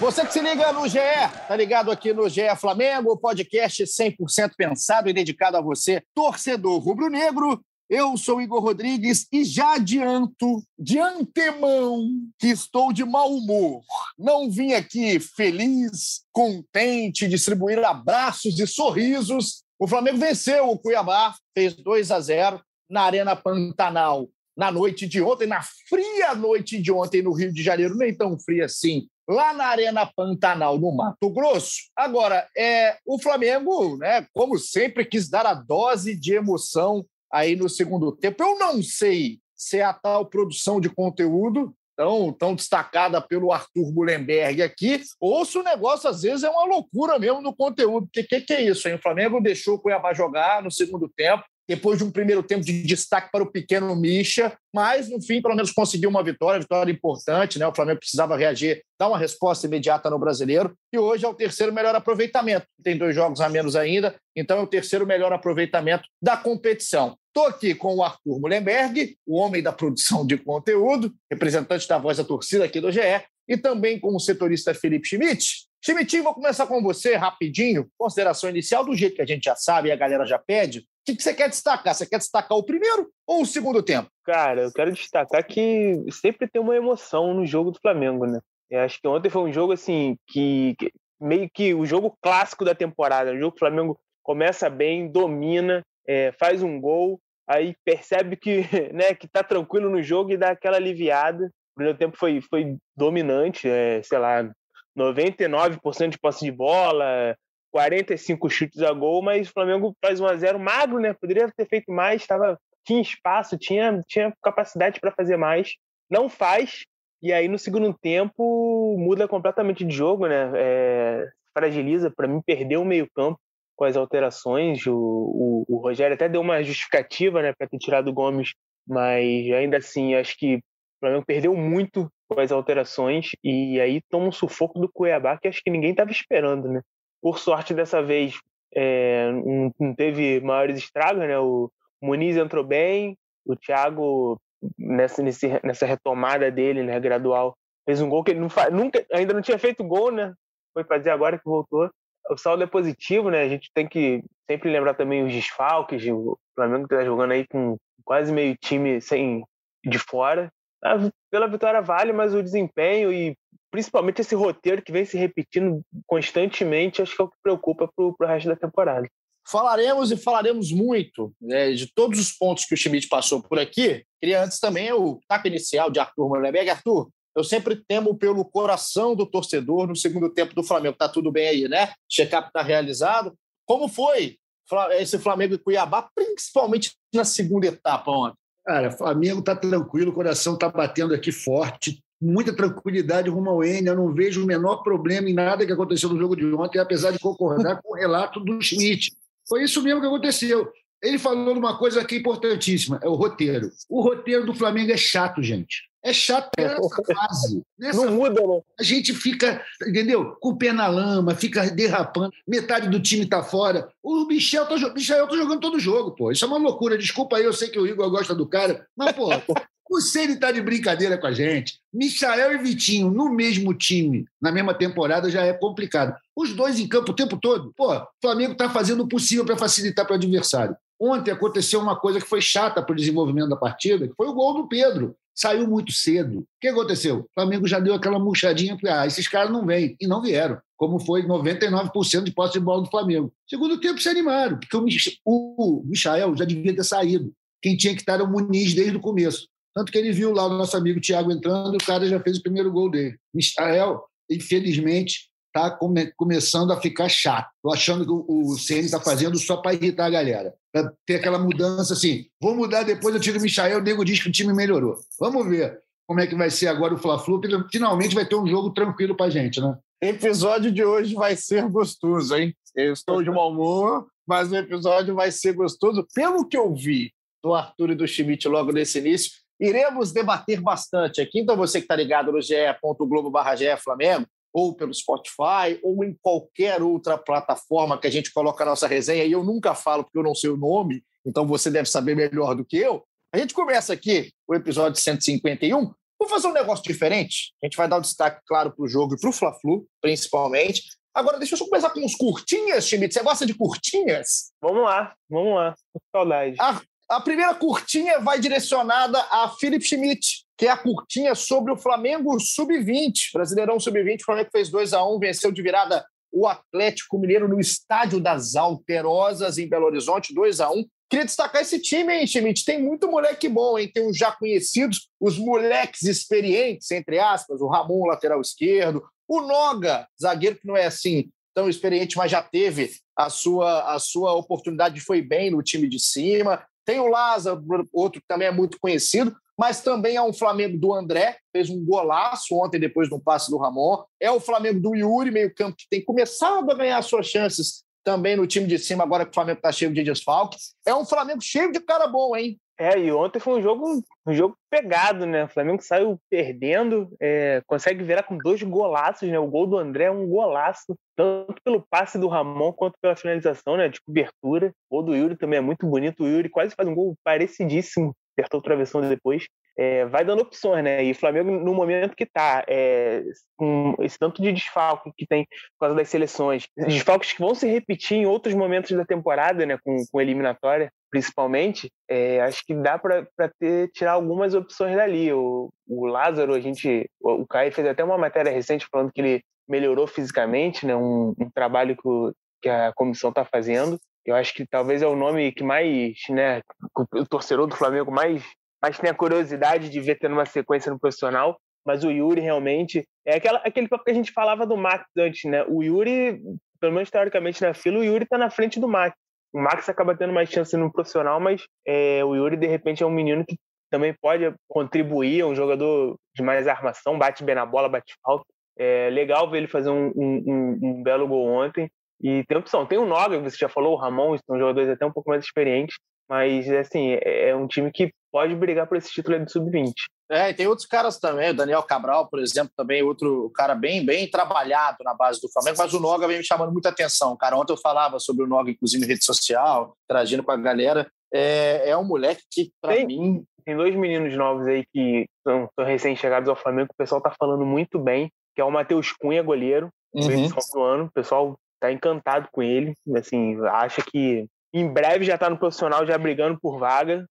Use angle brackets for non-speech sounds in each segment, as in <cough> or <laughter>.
Você que se liga no GE, tá ligado aqui no GE Flamengo, podcast 100% pensado e dedicado a você, torcedor rubro-negro. Eu sou Igor Rodrigues e já adianto, de antemão, que estou de mau humor. Não vim aqui feliz, contente, distribuir abraços e sorrisos. O Flamengo venceu o Cuiabá, fez 2 a 0 na Arena Pantanal na noite de ontem, na fria noite de ontem no Rio de Janeiro, nem tão fria assim, lá na Arena Pantanal, no Mato Grosso. Agora, é, o Flamengo, né, como sempre, quis dar a dose de emoção aí no segundo tempo. Eu não sei se é a tal produção de conteúdo tão, tão destacada pelo Arthur Mullenberg aqui, ou se o negócio às vezes é uma loucura mesmo no conteúdo. Porque o que, que, é isso? Hein? O Flamengo deixou o Cuiabá jogar no segundo tempo, depois de um primeiro tempo de destaque para o pequeno Misha, mas no fim, pelo menos conseguiu uma vitória, vitória importante, né? O Flamengo precisava reagir, dar uma resposta imediata no brasileiro, e hoje é o terceiro melhor aproveitamento. Tem dois jogos a menos ainda, então é o terceiro melhor aproveitamento da competição. Estou aqui com o Arthur Mullenberg, o homem da produção de conteúdo, representante da voz da torcida aqui do GE, e também com o setorista Felipe Schmidt. Schmidt, vou começar com você rapidinho. Consideração inicial, do jeito que a gente já sabe e a galera já pede que, que você quer destacar? Você quer destacar o primeiro ou o segundo tempo? Cara, eu quero destacar que sempre tem uma emoção no jogo do Flamengo, né? Eu acho que ontem foi um jogo assim que, que meio que o jogo clássico da temporada. O jogo que o Flamengo começa bem, domina, é, faz um gol, aí percebe que, <laughs> né, que tá tranquilo no jogo e dá aquela aliviada. O primeiro tempo foi, foi dominante, é, sei lá, 99% de posse de bola, 45 chutes a gol, mas o Flamengo faz 1 a 0 magro, né? Poderia ter feito mais, tava, tinha espaço, tinha, tinha capacidade para fazer mais. Não faz, e aí no segundo tempo muda completamente de jogo, né? É, fragiliza, para mim perdeu o meio-campo com as alterações. O, o, o, Rogério até deu uma justificativa, né, para ter tirado o Gomes, mas ainda assim acho que o Flamengo perdeu muito com as alterações e aí toma um sufoco do Cuiabá que acho que ninguém estava esperando, né? Por sorte, dessa vez é, não, teve maiores estragos, né? O Muniz entrou bem, o Thiago, nessa, nessa retomada dele, né, gradual, fez um gol que ele não faz, nunca, ainda não tinha feito gol, né? Foi fazer agora que voltou. O saldo é positivo, né? A gente tem que sempre lembrar também os desfalques. O Flamengo está jogando aí com quase meio time sem de fora. Pela vitória vale, mas o desempenho e principalmente esse roteiro que vem se repetindo constantemente, acho que é o que preocupa para o resto da temporada. Falaremos e falaremos muito né, de todos os pontos que o Schmidt passou por aqui. Queria antes também o taco inicial de Arthur Mullenberg. Arthur, eu sempre temo pelo coração do torcedor no segundo tempo do Flamengo. Tá tudo bem aí, né? Check-up tá realizado. Como foi esse Flamengo e Cuiabá, principalmente na segunda etapa ontem? Cara, Flamengo tá tranquilo, o coração tá batendo aqui forte muita tranquilidade rumo ao N. Eu não vejo o menor problema em nada que aconteceu no jogo de ontem, apesar de concordar com o relato do Schmidt. Foi isso mesmo que aconteceu. Ele falou uma coisa que é importantíssima, é o roteiro. O roteiro do Flamengo é chato, gente. É chato <laughs> nessa fase. Nessa não muda, não. A gente fica, entendeu? Com o pé na lama, fica derrapando. Metade do time tá fora. O Michel tá, Michel tá jogando todo jogo, pô. Isso é uma loucura. Desculpa aí, eu sei que o Igor gosta do cara. Mas, pô, <laughs> o Ceni está de brincadeira com a gente. Michael e Vitinho no mesmo time, na mesma temporada, já é complicado. Os dois em campo o tempo todo. Pô, o Flamengo está fazendo o possível para facilitar para o adversário. Ontem aconteceu uma coisa que foi chata para o desenvolvimento da partida, que foi o gol do Pedro. Saiu muito cedo. O que aconteceu? O Flamengo já deu aquela murchadinha ah, esses caras não vêm. E não vieram, como foi 99% de posse de bola do Flamengo. Segundo tempo se animaram, porque o Michael já devia ter saído. Quem tinha que estar era o Muniz desde o começo. Tanto que ele viu lá o nosso amigo Thiago entrando e o cara já fez o primeiro gol dele. Israel, infelizmente, está come começando a ficar chato. Estou achando que o, o CN está fazendo só para irritar a galera. Para ter aquela mudança assim. Vou mudar depois, eu tiro o Michael, o nego diz que o time melhorou. Vamos ver como é que vai ser agora o Fla-Flu. Finalmente vai ter um jogo tranquilo para gente, né? Episódio de hoje vai ser gostoso, hein? Eu estou de mau humor, mas o episódio vai ser gostoso. Pelo que eu vi do Arthur e do Schmidt logo nesse início, iremos debater bastante aqui. Então, você que está ligado no ge.globo barra Flamengo, ou pelo Spotify, ou em qualquer outra plataforma que a gente coloca a nossa resenha, e eu nunca falo porque eu não sei o nome, então você deve saber melhor do que eu. A gente começa aqui o episódio 151. Vou fazer um negócio diferente. A gente vai dar um destaque, claro, para o jogo e para o Fla-Flu, principalmente. Agora, deixa eu só começar com uns curtinhas, Schmidt. Você gosta de curtinhas? Vamos lá, vamos lá. Saudade. A, a primeira curtinha vai direcionada a Philip Schmidt, que é a curtinha sobre o Flamengo Sub-20. Brasileirão Sub-20, o Flamengo fez 2 a 1 venceu de virada o Atlético Mineiro no Estádio das Alterosas, em Belo Horizonte, 2 a 1 Queria destacar esse time, hein, Schmidt? Tem muito moleque bom, hein? Tem os já conhecidos, os moleques experientes, entre aspas, o Ramon, lateral esquerdo, o Noga, zagueiro que não é assim tão experiente, mas já teve a sua, a sua oportunidade, foi bem no time de cima. Tem o Lázaro, outro que também é muito conhecido, mas também é um Flamengo do André, fez um golaço ontem depois do passe do Ramon. É o Flamengo do Yuri, meio-campo, que tem começado a ganhar suas chances também no time de cima, agora que o Flamengo está cheio de desfalques. É um Flamengo cheio de cara bom, hein? É, e ontem foi um jogo, um jogo pegado, né? O Flamengo saiu perdendo, é, consegue virar com dois golaços, né? O gol do André é um golaço, tanto pelo passe do Ramon quanto pela finalização, né? De cobertura. O gol do Yuri também é muito bonito. O Yuri quase faz um gol parecidíssimo, acertou o travessão depois. É, vai dando opções, né? E o Flamengo, no momento que tá, é, com esse tanto de desfalque que tem por causa das seleções, desfalques que vão se repetir em outros momentos da temporada, né? Com, com eliminatória, principalmente, é, acho que dá para tirar algumas opções dali. O, o Lázaro, a gente, o Caio fez até uma matéria recente falando que ele melhorou fisicamente, né? Um, um trabalho que, o, que a comissão está fazendo. Eu acho que talvez é o nome que mais, né, o torcedor do Flamengo mais, mais tem a curiosidade de ver tendo uma sequência no profissional. Mas o Yuri realmente é aquela, aquele papo que a gente falava do Max antes, né? O Yuri, pelo menos teoricamente na fila, o Yuri está na frente do Max. O Max acaba tendo mais chance no profissional, mas é, o Yuri, de repente, é um menino que também pode contribuir, é um jogador de mais armação, bate bem na bola, bate falta. É legal ver ele fazer um, um, um belo gol ontem. E tem opção. Tem o Noga, você já falou, o Ramon, são jogadores até um pouco mais experientes. Mas, assim, é, é um time que pode brigar por esse título de sub-20. É, e tem outros caras também, o Daniel Cabral, por exemplo, também outro cara bem, bem trabalhado na base do Flamengo, mas o Noga vem me chamando muita atenção. Cara, ontem eu falava sobre o Noga, inclusive, em rede social, interagindo com a galera. É, é um moleque que, para mim. Tem dois meninos novos aí que são, são recém-chegados ao Flamengo, o pessoal tá falando muito bem, que é o Matheus Cunha, goleiro, uhum. do ano. O pessoal tá encantado com ele, assim, acha que em breve já tá no profissional, já brigando por vaga.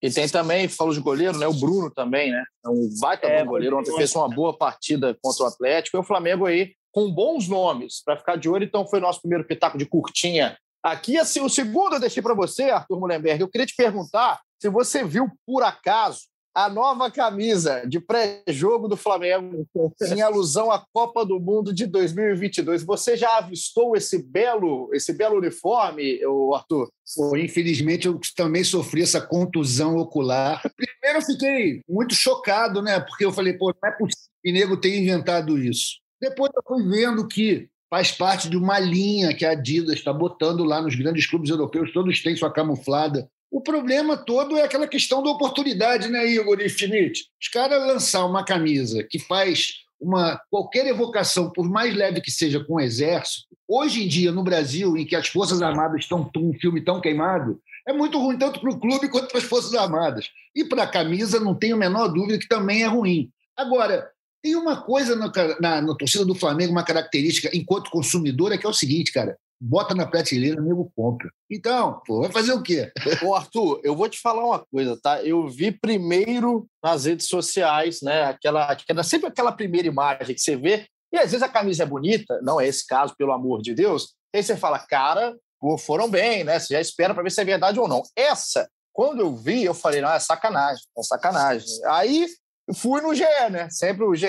E tem também, falou de goleiro, né? O Bruno também, né? É um baita é, goleiro. Ontem fez uma boa partida contra o Atlético. E o Flamengo aí com bons nomes para ficar de olho. Então foi nosso primeiro pitaco de curtinha. Aqui, assim, o segundo eu deixei para você, Arthur Mullenberg. Eu queria te perguntar se você viu, por acaso, a nova camisa de pré-jogo do Flamengo em alusão à Copa do Mundo de 2022. Você já avistou esse belo, esse belo uniforme, Arthur? Infelizmente eu também sofri essa contusão ocular. Primeiro eu fiquei muito chocado, né? Porque eu falei, pô, não é possível que nego tenha inventado isso. Depois eu fui vendo que faz parte de uma linha que a Adidas está botando lá nos grandes clubes europeus, todos têm sua camuflada o problema todo é aquela questão da oportunidade, né, Igor e Schmidt? Os caras lançar uma camisa que faz uma qualquer evocação, por mais leve que seja, com o exército, hoje em dia, no Brasil, em que as Forças Armadas estão um filme tão queimado, é muito ruim tanto para o clube quanto para as Forças Armadas. E para a camisa, não tenho a menor dúvida que também é ruim. Agora, tem uma coisa na, na, na torcida do Flamengo, uma característica, enquanto consumidor, é que é o seguinte, cara bota na prateleira, nego compra. Então, pô, vai fazer o quê? <laughs> Ô, Arthur, eu vou te falar uma coisa, tá? Eu vi primeiro nas redes sociais, né? Aquela, aquela, sempre aquela primeira imagem que você vê, e às vezes a camisa é bonita, não é esse caso, pelo amor de Deus, Aí você fala, cara, foram bem, né? Você já espera para ver se é verdade ou não. Essa, quando eu vi, eu falei, não, é sacanagem, é sacanagem. Aí fui no GE, né? Sempre o GE,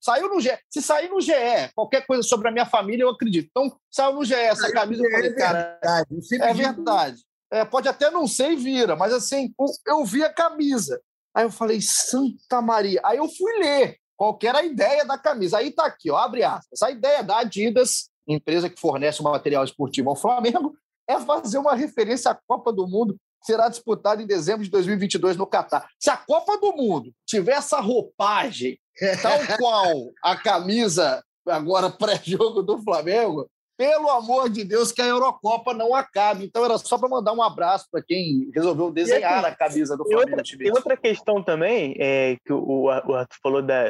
saiu no GE. Se sair no GE, qualquer coisa sobre a minha família, eu acredito. Então, saiu no GE essa camisa, eu falei, é cara, é verdade. É, pode até não ser e vira, mas assim, eu vi a camisa. Aí eu falei, Santa Maria. Aí eu fui ler qual era a ideia da camisa. Aí tá aqui, ó, abre aspas. A ideia da Adidas, empresa que fornece o material esportivo ao Flamengo, é fazer uma referência à Copa do Mundo será disputada em dezembro de 2022 no Catar. Se a Copa do Mundo tiver essa roupagem, tal <laughs> qual a camisa agora pré-jogo do Flamengo, pelo amor de Deus, que a Eurocopa não acabe. Então era só para mandar um abraço para quem resolveu desenhar a camisa do Flamengo. Outra, tem outra questão também, é, que o, o Arthur falou da,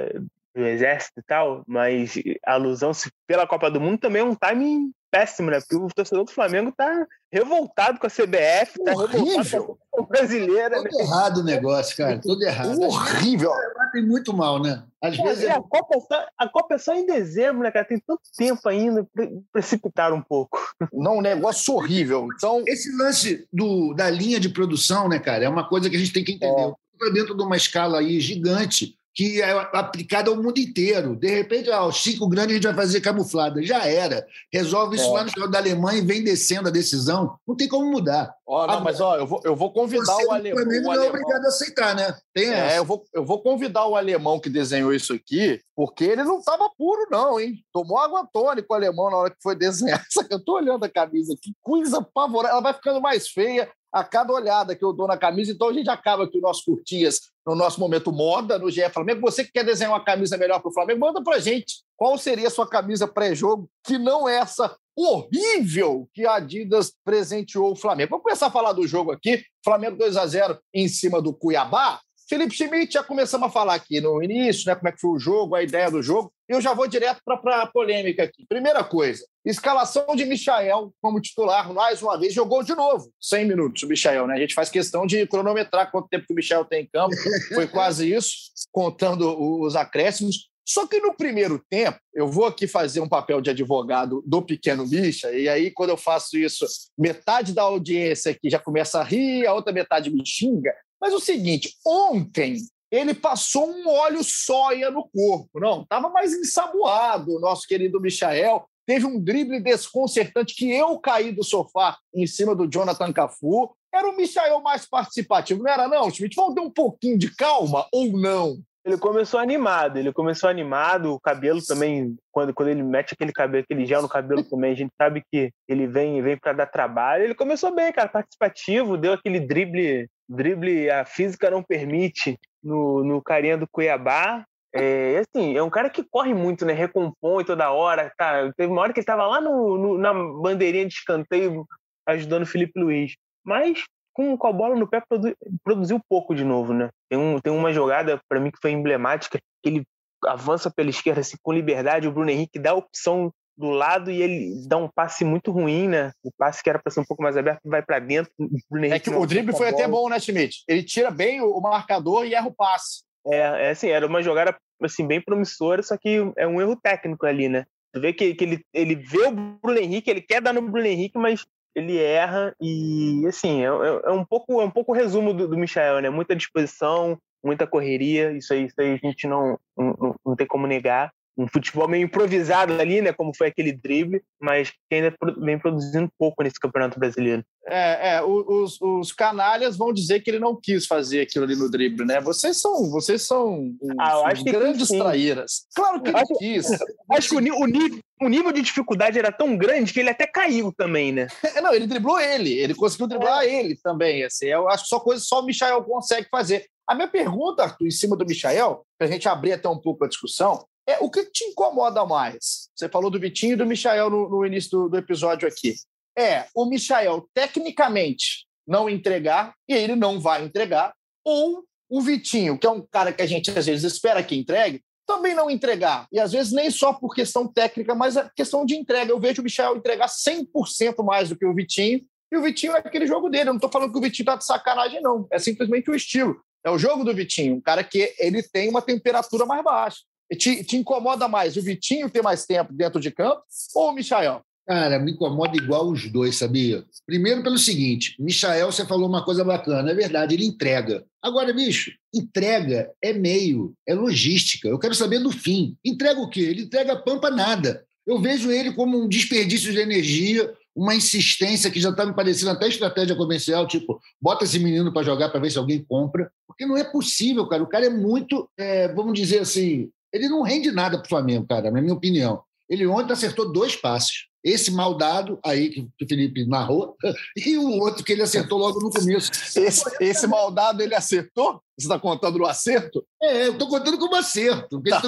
do Exército e tal, mas a alusão pela Copa do Mundo também é um timing péssimo, né? Porque o torcedor do Flamengo tá revoltado com a CBF, tá revoltado com a brasileira. Tudo né? errado o negócio, cara. Tudo errado. Horrível. Tem muito mal, né? Às vezes. É... A, Copa é só, a Copa é só em dezembro, né, cara? Tem tanto tempo ainda. Precipitar um pouco. Não, um negócio horrível. Então... Esse lance do, da linha de produção, né, cara, é uma coisa que a gente tem que entender. É. Dentro de uma escala aí gigante que é aplicada ao mundo inteiro. De repente, ah, os cinco grandes a gente vai fazer camuflada. Já era. Resolve isso é. lá no final da Alemanha e vem descendo a decisão. Não tem como mudar. Ó, não, mas ó, eu vou, eu vou convidar Você, o, ale... o alemão. não é obrigado a aceitar, né? Tem é, eu vou, eu vou convidar o alemão que desenhou isso aqui, porque ele não estava puro, não, hein? Tomou água tônica o alemão na hora que foi desenhar. <laughs> Eu estou olhando a camisa, que coisa pavorosa. Ela vai ficando mais feia a cada olhada que eu dou na camisa. Então a gente acaba aqui o nosso curtias no nosso momento moda no GE Flamengo. Você que quer desenhar uma camisa melhor para o Flamengo, manda para gente qual seria a sua camisa pré-jogo, que não é essa horrível que a Adidas presenteou o Flamengo. Vamos começar a falar do jogo aqui. Flamengo 2 a 0 em cima do Cuiabá. Felipe Schmidt, já começamos a falar aqui no início, né, como é que foi o jogo, a ideia do jogo. Eu já vou direto para a polêmica aqui. Primeira coisa, escalação de Michael como titular, mais uma vez, jogou de novo, 100 minutos o Michael, né? A gente faz questão de cronometrar quanto tempo que o Michael tem em campo, foi quase isso, contando os acréscimos. Só que no primeiro tempo, eu vou aqui fazer um papel de advogado do pequeno Misha, e aí, quando eu faço isso, metade da audiência aqui já começa a rir, a outra metade me xinga. Mas o seguinte, ontem ele passou um óleo soia no corpo, não, estava mais ensaboado o nosso querido Michael. Teve um drible desconcertante que eu caí do sofá em cima do Jonathan Cafu. Era o Michael mais participativo, não era não, Schmidt? Vamos ter um pouquinho de calma ou não? Ele começou animado, ele começou animado, o cabelo também, quando, quando ele mete aquele cabelo, aquele gel no cabelo também, a gente sabe que ele vem, vem para dar trabalho. Ele começou bem, cara, participativo, deu aquele drible drible a física não permite no, no carinha do Cuiabá. É, assim, é um cara que corre muito, né? Recompõe toda hora. Tá? Teve uma hora que ele estava lá no, no, na bandeirinha de escanteio ajudando o Felipe Luiz. Mas com, com a bola no pé produ, produziu pouco de novo, né? Tem, um, tem uma jogada para mim que foi emblemática, que ele avança pela esquerda assim, com liberdade, o Bruno Henrique dá a opção do lado e ele dá um passe muito ruim, né? O passe que era para ser um pouco mais aberto vai para dentro. O é que o drible foi até bom, né, Schmidt? Ele tira bem o marcador e erra o passe. É, é assim, era uma jogada assim bem promissora, só que é um erro técnico ali, né? Tu vê que, que ele, ele vê o Bruno Henrique, ele quer dar no Bruno Henrique, mas ele erra e assim, é, é, é um pouco é um pouco o resumo do, do Michael, né? Muita disposição, muita correria, isso aí, isso aí a gente não, não, não tem como negar um futebol meio improvisado ali, né? Como foi aquele drible, mas que ainda vem produzindo pouco nesse Campeonato Brasileiro. É, é os, os canalhas vão dizer que ele não quis fazer aquilo ali no drible, né? Vocês são, vocês são ah, grandes traíras. Claro que ele acho, quis. Acho que o, o, nível, o nível de dificuldade era tão grande que ele até caiu também, né? <laughs> Não, ele driblou ele, ele conseguiu driblar é. ele também. Assim, eu acho que só coisa só o Michael consegue fazer. A minha pergunta, Arthur, em cima do Michael, para a gente abrir até um pouco a discussão, é, o que te incomoda mais? Você falou do Vitinho e do Michael no, no início do, do, episódio aqui. É o Michael, tecnicamente, não entregar, e ele não vai entregar, ou o Vitinho, que é um cara que a gente às vezes espera que entregue, também não entregar. E às vezes nem só por questão técnica, mas a questão de entrega. Eu vejo o Michel entregar 100% mais do que o Vitinho, e o Vitinho é aquele jogo dele. Eu não estou falando que o Vitinho está de sacanagem, não. É simplesmente o estilo. É o jogo do Vitinho, um cara que ele tem uma temperatura mais baixa. Te, te, incomoda mais o Vitinho ter mais tempo dentro de campo ou o Michael? Cara, me incomoda igual os dois, sabia? Primeiro pelo seguinte, Michael, você falou uma coisa bacana, é verdade, ele entrega. Agora, bicho, entrega é meio, é logística. Eu quero saber do fim. Entrega o quê? Ele entrega pampa nada. Eu vejo ele como um desperdício de energia, uma insistência que já está me parecendo até estratégia comercial, tipo, bota esse menino para jogar para ver se alguém compra. Porque não é possível, cara. O cara é muito, é, vamos dizer assim, ele não rende nada para o Flamengo, cara, na minha opinião. Ele ontem acertou dois passes. Esse mal dado aí que o Felipe narrou, <laughs> e o outro que ele acertou logo no começo. Esse, esse mal dado ele acertou? Você está contando no acerto? É, eu estou contando como acerto. Tá.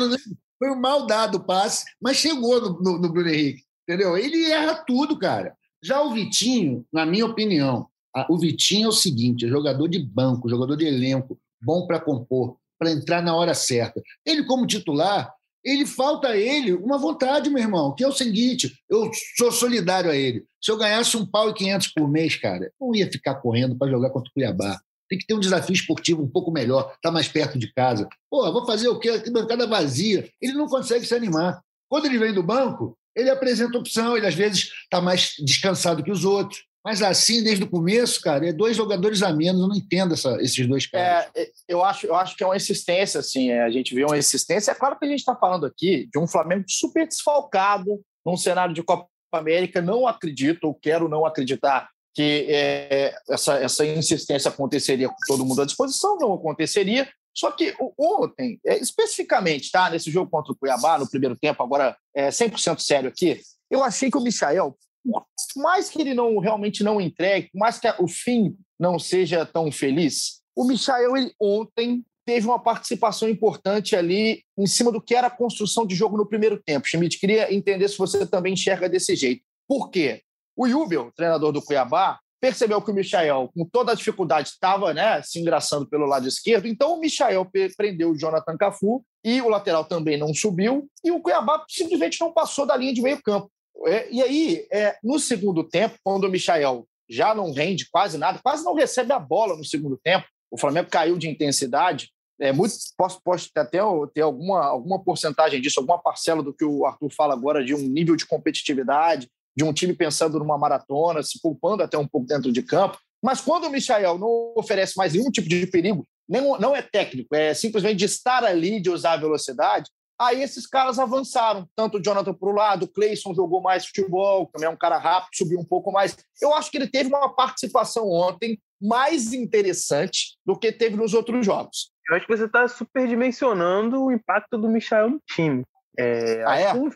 Foi um mal dado o passe, mas chegou no, no, no Bruno Henrique. Entendeu? Ele erra tudo, cara. Já o Vitinho, na minha opinião, o Vitinho é o seguinte: é jogador de banco, jogador de elenco, bom para compor, para entrar na hora certa. Ele, como titular, ele falta a ele uma vontade, meu irmão, que é o seguinte: eu sou solidário a ele. Se eu ganhasse um pau e quinhentos por mês, cara, não ia ficar correndo para jogar contra o Cuiabá. Tem que ter um desafio esportivo um pouco melhor, tá mais perto de casa. Pô, vou fazer o quê? Aqui bancada vazia. Ele não consegue se animar. Quando ele vem do banco, ele apresenta opção, ele às vezes está mais descansado que os outros. Mas assim, desde o começo, cara, é dois jogadores a menos, eu não entendo essa, esses dois caras. É, eu, acho, eu acho que é uma insistência, assim, é, a gente vê uma insistência. É claro que a gente está falando aqui de um Flamengo super desfalcado num cenário de Copa América. Não acredito, ou quero não acreditar, que é, essa, essa insistência aconteceria com todo mundo à disposição, não aconteceria. Só que ontem, é, especificamente, tá, nesse jogo contra o Cuiabá, no primeiro tempo, agora é 100% sério aqui, eu achei que o Michael, por mais que ele não realmente não entregue, por mais que o fim não seja tão feliz, o Michael ele, ontem teve uma participação importante ali em cima do que era a construção de jogo no primeiro tempo. Schmidt, queria entender se você também enxerga desse jeito. Por quê? O Jubel, treinador do Cuiabá, percebeu que o Michael, com toda a dificuldade, estava né, se engraçando pelo lado esquerdo. Então o Michael prendeu o Jonathan Cafu e o lateral também não subiu. E o Cuiabá simplesmente não passou da linha de meio campo. É, e aí, é, no segundo tempo, quando o Michael já não rende quase nada, quase não recebe a bola no segundo tempo, o Flamengo caiu de intensidade. É muito, posso, posso até ter alguma, alguma porcentagem disso, alguma parcela do que o Arthur fala agora de um nível de competitividade, de um time pensando numa maratona, se poupando até um pouco dentro de campo. Mas quando o Michael não oferece mais nenhum tipo de perigo, não é técnico, é simplesmente de estar ali, de usar a velocidade, aí esses caras avançaram. Tanto o Jonathan para o lado, o Cleison jogou mais futebol, também é um cara rápido, subiu um pouco mais. Eu acho que ele teve uma participação ontem mais interessante do que teve nos outros jogos. Eu acho que você está superdimensionando o impacto do Michael no time. É, ah, é? O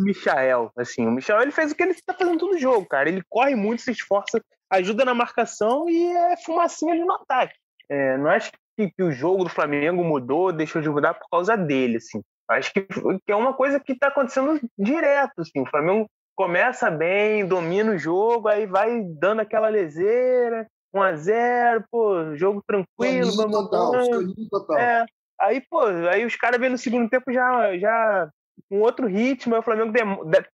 Michael, assim, o Michael ele fez o que ele está fazendo todo jogo, cara. Ele corre muito, se esforça, ajuda na marcação e é fumacinha ali no ataque. É, não acho que, que, o jogo do Flamengo mudou, deixou de mudar por causa dele, assim. Acho que, que é uma coisa que está acontecendo direto, assim. O Flamengo começa bem, domina o jogo, aí vai dando aquela leseira, 1 a 0 pô, jogo tranquilo, vamos total, total. É, aí, pô, aí os caras vêm no segundo tempo já, já um outro ritmo, aí o Flamengo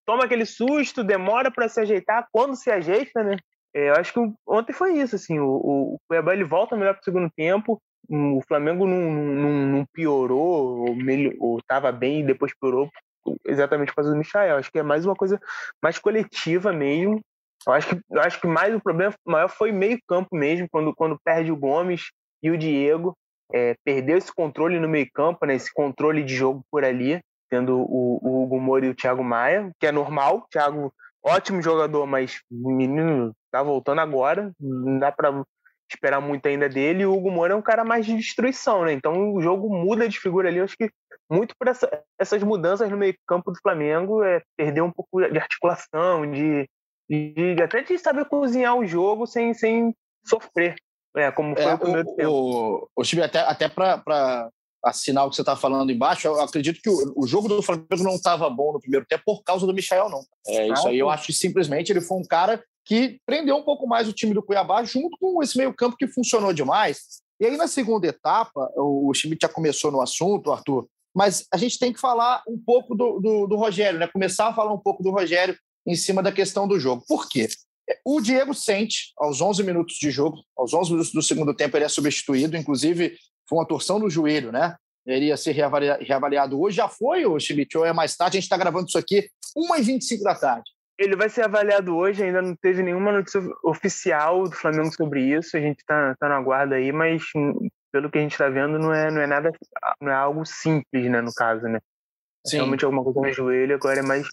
toma aquele susto, demora para se ajeitar, quando se ajeita, né? É, eu acho que ontem foi isso, assim, o, o, Cuiabá ele volta melhor para o segundo tempo, o Flamengo não, não, não piorou, ou, ou tava bem e depois piorou exatamente por causa do Michael. Acho que é mais uma coisa mais coletiva mesmo. Eu acho que, eu acho que mais o problema maior foi meio campo mesmo, quando, quando perde o Gomes e o Diego. É, perdeu esse controle no meio campo, né, esse controle de jogo por ali tendo o, o Hugo Moura e o Thiago Maia, que é normal. Thiago, ótimo jogador, mas o menino tá voltando agora, não dá para esperar muito ainda dele. E o Hugo Moura é um cara mais de destruição, né? Então o jogo muda de figura ali. Eu acho que muito por essa, essas mudanças no meio-campo do Flamengo é perder um pouco de articulação, de, de, de, até de saber cozinhar o jogo sem, sem sofrer. É, como foi é, o primeiro o, tempo. O, o time, até, até para assinar o que você está falando embaixo, eu acredito que o, o jogo do Flamengo não estava bom no primeiro tempo por causa do Michel, não. É, isso aí eu acho que simplesmente ele foi um cara que prendeu um pouco mais o time do Cuiabá junto com esse meio-campo que funcionou demais. E aí, na segunda etapa, o, Schmidt já começou no assunto, Arthur, mas a gente tem que falar um pouco do, do, do Rogério, né? Começar a falar um pouco do Rogério em cima da questão do jogo. Por quê? O Diego sente, aos 11 minutos de jogo, aos 11 minutos do segundo tempo, ele é substituído, inclusive foi uma torção no joelho, né? Ele ia ser reavaliado hoje. Já foi, o Schmidt, ou é mais tarde? A gente está gravando isso aqui 1h25 da tarde. Ele vai ser avaliado hoje, ainda não teve nenhuma notícia oficial do Flamengo sobre isso, a gente está tá no aguardo aí, mas pelo que a gente está vendo, não é, não é nada, não é algo simples, né, no caso, né? É Sim. Realmente alguma coisa no joelho, agora é mais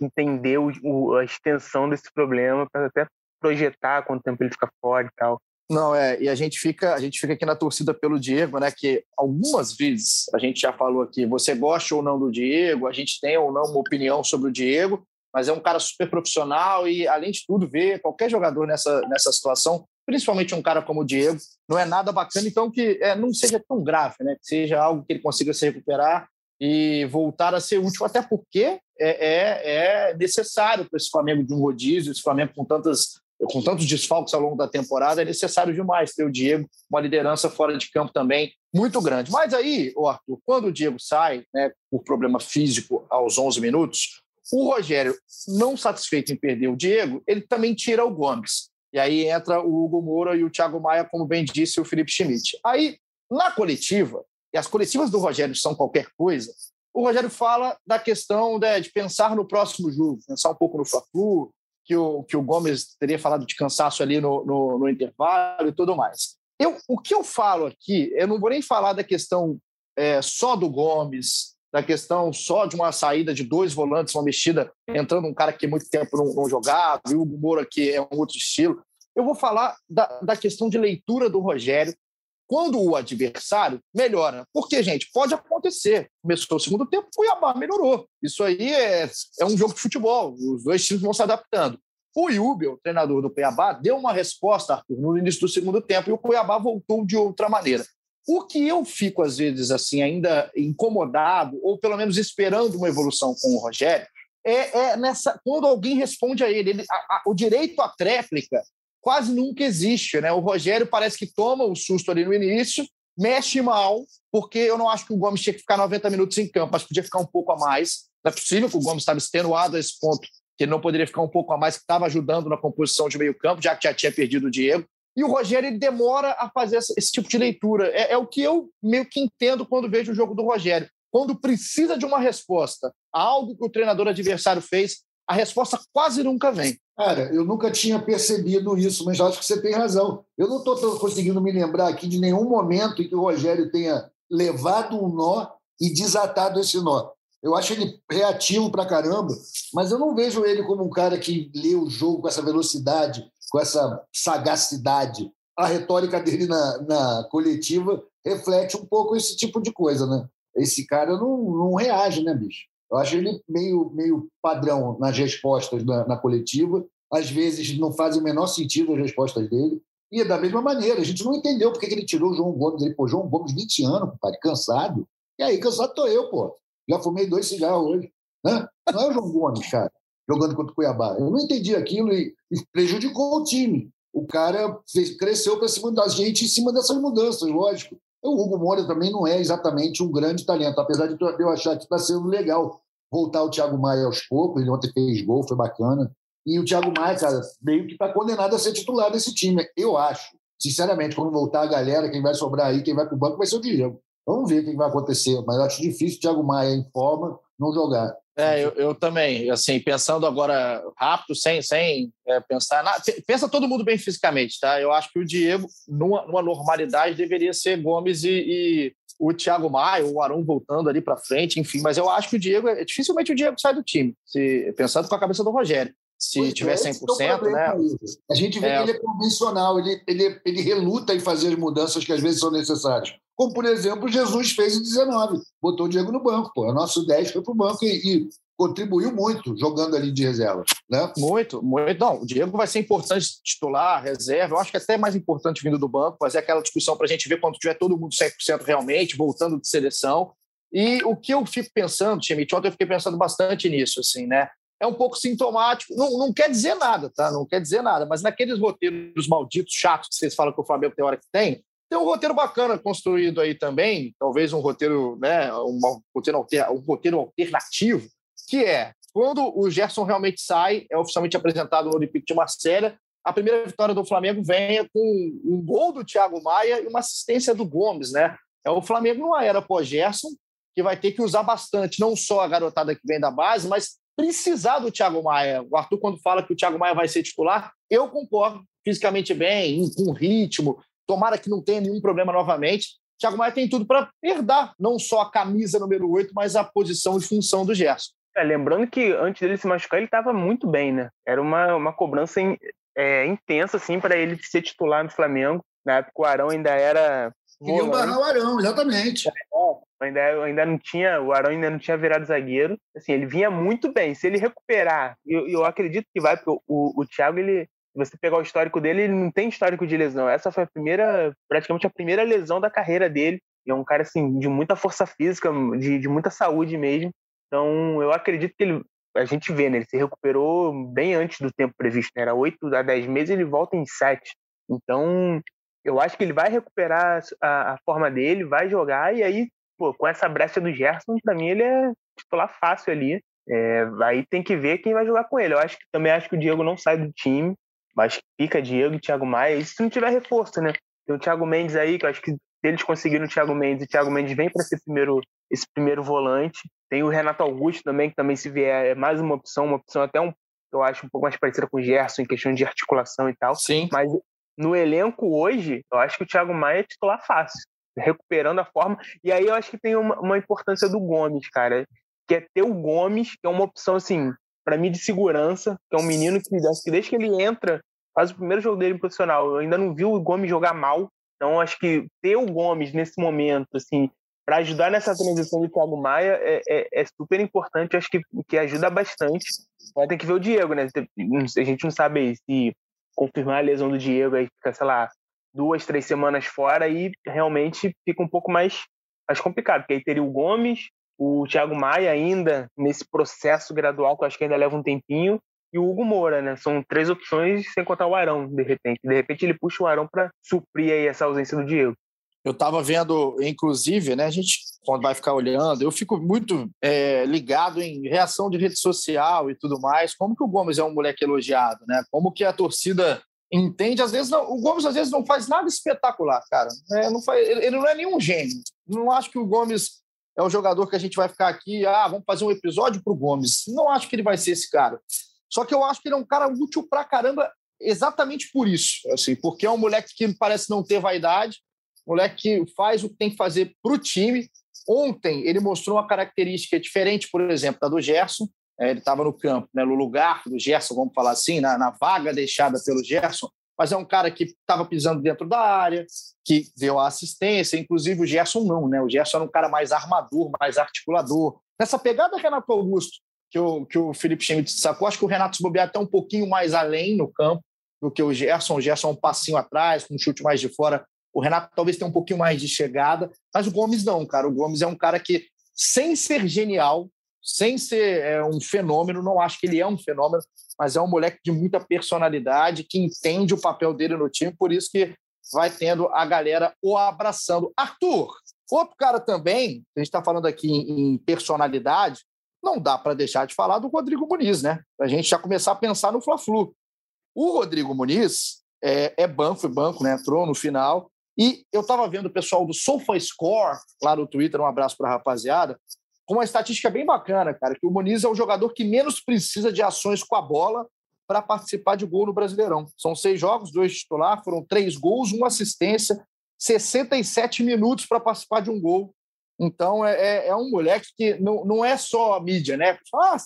entender o, o, a extensão desse problema para até projetar quanto tempo ele fica fora e tal. Não, é, e a gente fica, a gente fica aqui na torcida pelo Diego, né? Que algumas vezes a gente já falou aqui, você gosta ou não do Diego, a gente tem ou não uma opinião sobre o Diego, mas é um cara super profissional e, além de tudo, ver qualquer jogador nessa, nessa situação, principalmente um cara como o Diego, não é nada bacana, então que é, não seja tão grave, né? Que seja algo que ele consiga se recuperar e voltar a ser útil, até porque é, é, é necessário para esse Flamengo de um rodízio, esse Flamengo com tantas com tantos desfalques ao longo da temporada, é necessário demais ter o Diego, uma liderança fora de campo também muito grande. Mas aí, Arthur, quando o Diego sai, né, por problema físico aos 11 minutos, o Rogério, não satisfeito em perder o Diego, ele também tira o Gomes. E aí entra o Hugo Moura e o Thiago Maia, como bem disse o Felipe Schmidt. Aí, na coletiva, e as coletivas do Rogério são qualquer coisa, o Rogério fala da questão né, de pensar no próximo jogo, pensar um pouco no Fla-Flu, que o, que o Gomes teria falado de cansaço ali no, no, no intervalo e tudo mais. Eu, o que eu falo aqui, eu não vou nem falar da questão é, só do Gomes, da questão só de uma saída de dois volantes, uma mexida, entrando um cara que muito tempo não, não jogava, e o Hugo Moura que é um outro estilo. Eu vou falar da, da questão de leitura do Rogério quando o adversário melhora. Porque, gente, pode acontecer. Começou o segundo tempo, o Cuiabá melhorou. Isso aí é, é um jogo de futebol. Os dois times vão se adaptando. O Yubel, treinador do Cuiabá, deu uma resposta, Arthur, no início do segundo tempo e o Cuiabá voltou de outra maneira. O que eu fico, às vezes, assim, ainda incomodado, ou pelo menos esperando uma evolução com o Rogério, é, é nessa quando alguém responde a ele. ele a, a, o direito à tréplica quase nunca existe. Né? O Rogério parece que toma o susto ali no início, mexe mal, porque eu não acho que o Gomes tinha que ficar 90 minutos em campo, mas podia ficar um pouco a mais. Não é possível que o Gomes estava extenuado a esse ponto, que ele não poderia ficar um pouco a mais, que estava ajudando na composição de meio campo, já que já tinha perdido o Diego. E o Rogério ele demora a fazer esse tipo de leitura. É, é o que eu meio que entendo quando vejo o jogo do Rogério. Quando precisa de uma resposta a algo que o treinador adversário fez, a resposta quase nunca vem. Cara, eu nunca tinha percebido isso, mas acho que você tem razão. Eu não estou conseguindo me lembrar aqui de nenhum momento em que o Rogério tenha levado um nó e desatado esse nó. Eu acho ele reativo pra caramba, mas eu não vejo ele como um cara que lê o jogo com essa velocidade, com essa sagacidade. A retórica dele na, na coletiva reflete um pouco esse tipo de coisa, né? Esse cara não, não reage, né, bicho? Eu acho ele meio, meio padrão nas respostas na, na coletiva. Às vezes não faz o menor sentido as respostas dele. E da mesma maneira, a gente não entendeu porque que ele tirou o João Gomes. Ele, pô, João Gomes, 20 anos, pai, cansado. E aí, cansado tô eu, pô. Já fumei dois cigarros hoje. Né? Não é o João Gomes, cara, jogando contra o Cuiabá. Eu não entendi aquilo e, e prejudicou o time. O cara fez, cresceu para cima da gente em cima dessas mudanças, lógico. O Hugo Moura também não é exatamente um grande talento, apesar de eu achar que está sendo legal voltar o Thiago Maia aos poucos. Ele ontem fez gol, foi bacana. E o Thiago Maia, cara, meio que está condenado a ser titular desse time, eu acho. Sinceramente, quando voltar a galera, quem vai sobrar aí, quem vai para o banco vai ser o Diego. Vamos ver o que vai acontecer, mas acho difícil o Thiago Maia em forma não jogar. É, eu, eu também, assim, pensando agora rápido, sem, sem é, pensar nada. Pensa todo mundo bem fisicamente, tá? Eu acho que o Diego, numa, numa normalidade, deveria ser Gomes e, e o Thiago Maia, o Arão voltando ali para frente, enfim. Mas eu acho que o Diego, é, dificilmente o Diego sai do time, se, pensando com a cabeça do Rogério. Se pois tiver 100%, é, né? A gente vê é. que ele é convencional, ele, ele, ele reluta em fazer as mudanças que às vezes são necessárias. Como, por exemplo, Jesus fez em 19. Botou o Diego no banco, pô. O nosso 10 foi para o banco e, e, contribuiu muito jogando ali de reserva. Né? Muito, muito. Não, o Diego vai ser importante titular, reserva. Eu acho que é até mais importante vindo do banco, fazer aquela discussão para a gente ver quando tiver todo mundo 100% realmente, voltando de seleção. E o que eu fico pensando, Schmidt, ontem eu fiquei pensando bastante nisso, assim, né? É um pouco sintomático, não, não quer dizer nada, tá? Não quer dizer nada, mas naqueles roteiros malditos, chatos que vocês falam que o Flamengo tem hora que tem, tem um roteiro bacana construído aí também, talvez um roteiro, né, um roteiro, um roteiro alternativo, que é quando o Gerson realmente sai, é oficialmente apresentado no Olympique de Marselha, a primeira vitória do Flamengo vem com um gol do Thiago Maia e uma assistência do Gomes, né? É o Flamengo numa era pós-Gerson, que vai ter que usar bastante, não só a garotada que vem da base, mas precisar do Thiago Maia. O Arthur, quando fala que o Thiago Maia vai ser titular, eu concordo. Fisicamente bem, com ritmo, tomara que não tenha nenhum problema novamente. O Thiago Maia tem tudo para herdar não só a camisa número 8, mas a posição e função do Gerson. É, lembrando que antes dele se machucar, ele estava muito bem, né? Era uma, uma cobrança in, é, intensa, assim, para ele ser titular no Flamengo. Na época, o Arão ainda era. Queriam barrar o Arão, exatamente. É, ainda, ainda não tinha, o Arão ainda não tinha virado zagueiro. Assim, ele vinha muito bem. Se ele recuperar, eu, eu acredito que vai, porque o, o, Thiago, ele, se você pegar o histórico dele, ele não tem histórico de lesão. Essa foi a primeira, praticamente a primeira lesão da carreira dele. E é um cara, assim, de muita força física, de, de muita saúde mesmo. Então, eu acredito que ele, a gente vê, né? Ele se recuperou bem antes do tempo previsto, né? Era 8 a 10 meses, ele volta em 7. Então, eu acho que ele vai recuperar a, a forma dele, vai jogar, e aí pô, com essa brecha do Gerson, para mim ele é titular fácil ali. É, aí tem que ver quem vai jogar com ele. Eu acho que também acho que o Diego não sai do time, mas fica Diego e Thiago Maia. E se não tiver reforço, né? Tem o Thiago Mendes aí, que eu acho que se eles conseguiram o Thiago Mendes, o Thiago Mendes vem para ser primeiro, esse primeiro volante. Tem o Renato Augusto também, que também se vier é mais uma opção, uma opção até um, eu acho um pouco mais parecida com o Gerson em questão de articulação e tal. Sim. Mas no elenco hoje, eu acho que o Thiago Maia é titular fácil recuperando a forma. E aí eu acho que tem uma, uma importância do Gomes, cara, que é ter o Gomes, que é uma opção, assim, para mim de segurança, que é um menino que, que desde que ele entra, faz o primeiro jogo dele profissional, eu ainda não vi o Gomes jogar mal. Então acho que ter o Gomes nesse momento, assim, para ajudar nessa transição do Thiago Maia é, é, é, super importante, acho que, que ajuda bastante. Vai ter que ver o Diego, né? A gente não sabe se confirmar a lesão do Diego aí fica, sei lá, duas, três semanas fora e realmente fica um pouco mais, mais complicado, porque aí teria o Gomes, o Thiago Maia ainda nesse processo gradual, que eu acho que ainda leva um tempinho, e o Hugo Moura, né? São três opções sem contar o Arão, de repente. De repente ele puxa o Arão para suprir aí essa ausência do Diego. Eu estava vendo, inclusive, né? A gente, quando vai ficar olhando, eu fico muito é, ligado em reação de rede social e tudo mais. Como que o Gomes é um moleque elogiado, né? Como que a torcida entende. Às vezes, não, o Gomes às vezes não faz nada espetacular, cara. É, não faz, ele, ele, não é nenhum gênio. Não acho que o Gomes é o jogador que a gente vai ficar aqui, ah, vamos fazer um episódio para o Gomes. Não acho que ele vai ser esse cara. Só que eu acho que ele é um cara útil pra caramba exatamente por isso. Assim, porque é um moleque que parece não ter vaidade, moleque que faz o que tem que fazer para o time. Ontem ele mostrou uma característica diferente, por exemplo, da do Gerson, ele estava no campo, né, no lugar do Gerson, vamos falar assim, na, na vaga deixada pelo Gerson, mas é um cara que estava pisando dentro da área, que deu a assistência, inclusive o Gerson não, né? O Gerson era um cara mais armador, mais articulador. Nessa pegada, Renato Augusto, que o, que o Felipe Schmidt sacou, acho que o Renato se bobear até um pouquinho mais além no campo do que o Gerson. O Gerson é um passinho atrás, com um chute mais de fora. O Renato talvez tenha um pouquinho mais de chegada, mas o Gomes não, cara. O Gomes é um cara que, sem ser genial, sem ser é, um fenômeno, não acho que ele é um fenômeno, mas é um moleque de muita personalidade, que entende o papel dele no time, por isso que vai tendo a galera o abraçando. Arthur, outro cara também, a gente está falando aqui em, personalidade, não dá para deixar de falar do Rodrigo Muniz, né? A gente já começar a pensar no Fla-Flu. O Rodrigo Muniz é, é banco, foi banco, né? Entrou no final. E eu estava vendo o pessoal do SofaScore lá no Twitter, um abraço para a rapaziada, com uma estatística bem bacana, cara, que o Muniz é o jogador que menos precisa de ações com a bola para participar de gol no Brasileirão. São seis jogos, dois titular, foram três gols, uma assistência, 67 minutos para participar de um gol. Então, é, é, é, um moleque que não, não é só a mídia, né? Ah,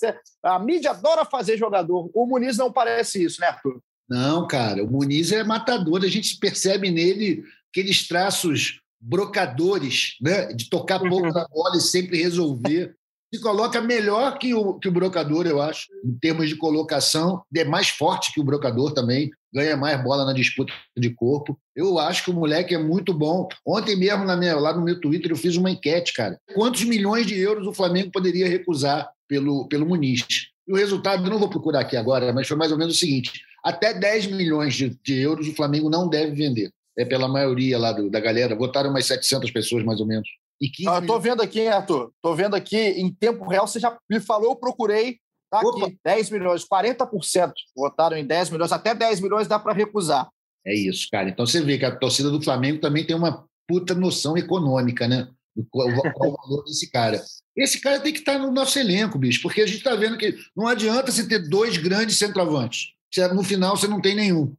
a mídia adora fazer jogador. O Muniz não parece isso, né, Arthur? Não, cara, o Muniz é matador. A gente percebe nele aqueles traços brocadores, né? de tocar pouco na bola e sempre resolver. Se coloca melhor que o, que o brocador, eu acho, em termos de colocação. É mais forte que o brocador também, ganha mais bola na disputa de corpo. Eu acho que o moleque é muito bom. Ontem mesmo, na minha, lá no meu Twitter, eu fiz uma enquete, cara. Quantos milhões de euros o Flamengo poderia recusar pelo, pelo Muniz? E o resultado, não vou procurar aqui agora, mas foi mais ou menos o seguinte: até 10 milhões de, de euros o Flamengo não deve vender é pela maioria lá do, da galera. Votaram umas 700 pessoas, mais ou menos. E 15 ah, tô vendo aqui, Arthur? Tô vendo aqui, em tempo real, você já me falou, eu procurei. Tá Opa. aqui, 10 milhões, 40% votaram em 10 milhões, até 10 milhões dá para recusar. É isso, cara. Então você vê que a torcida do Flamengo também tem uma puta noção econômica, né? qual, qual o valor desse cara. Esse cara tem que estar no nosso elenco, bicho, porque a gente está vendo que não adianta você ter dois grandes centroavantes. No final você não tem nenhum.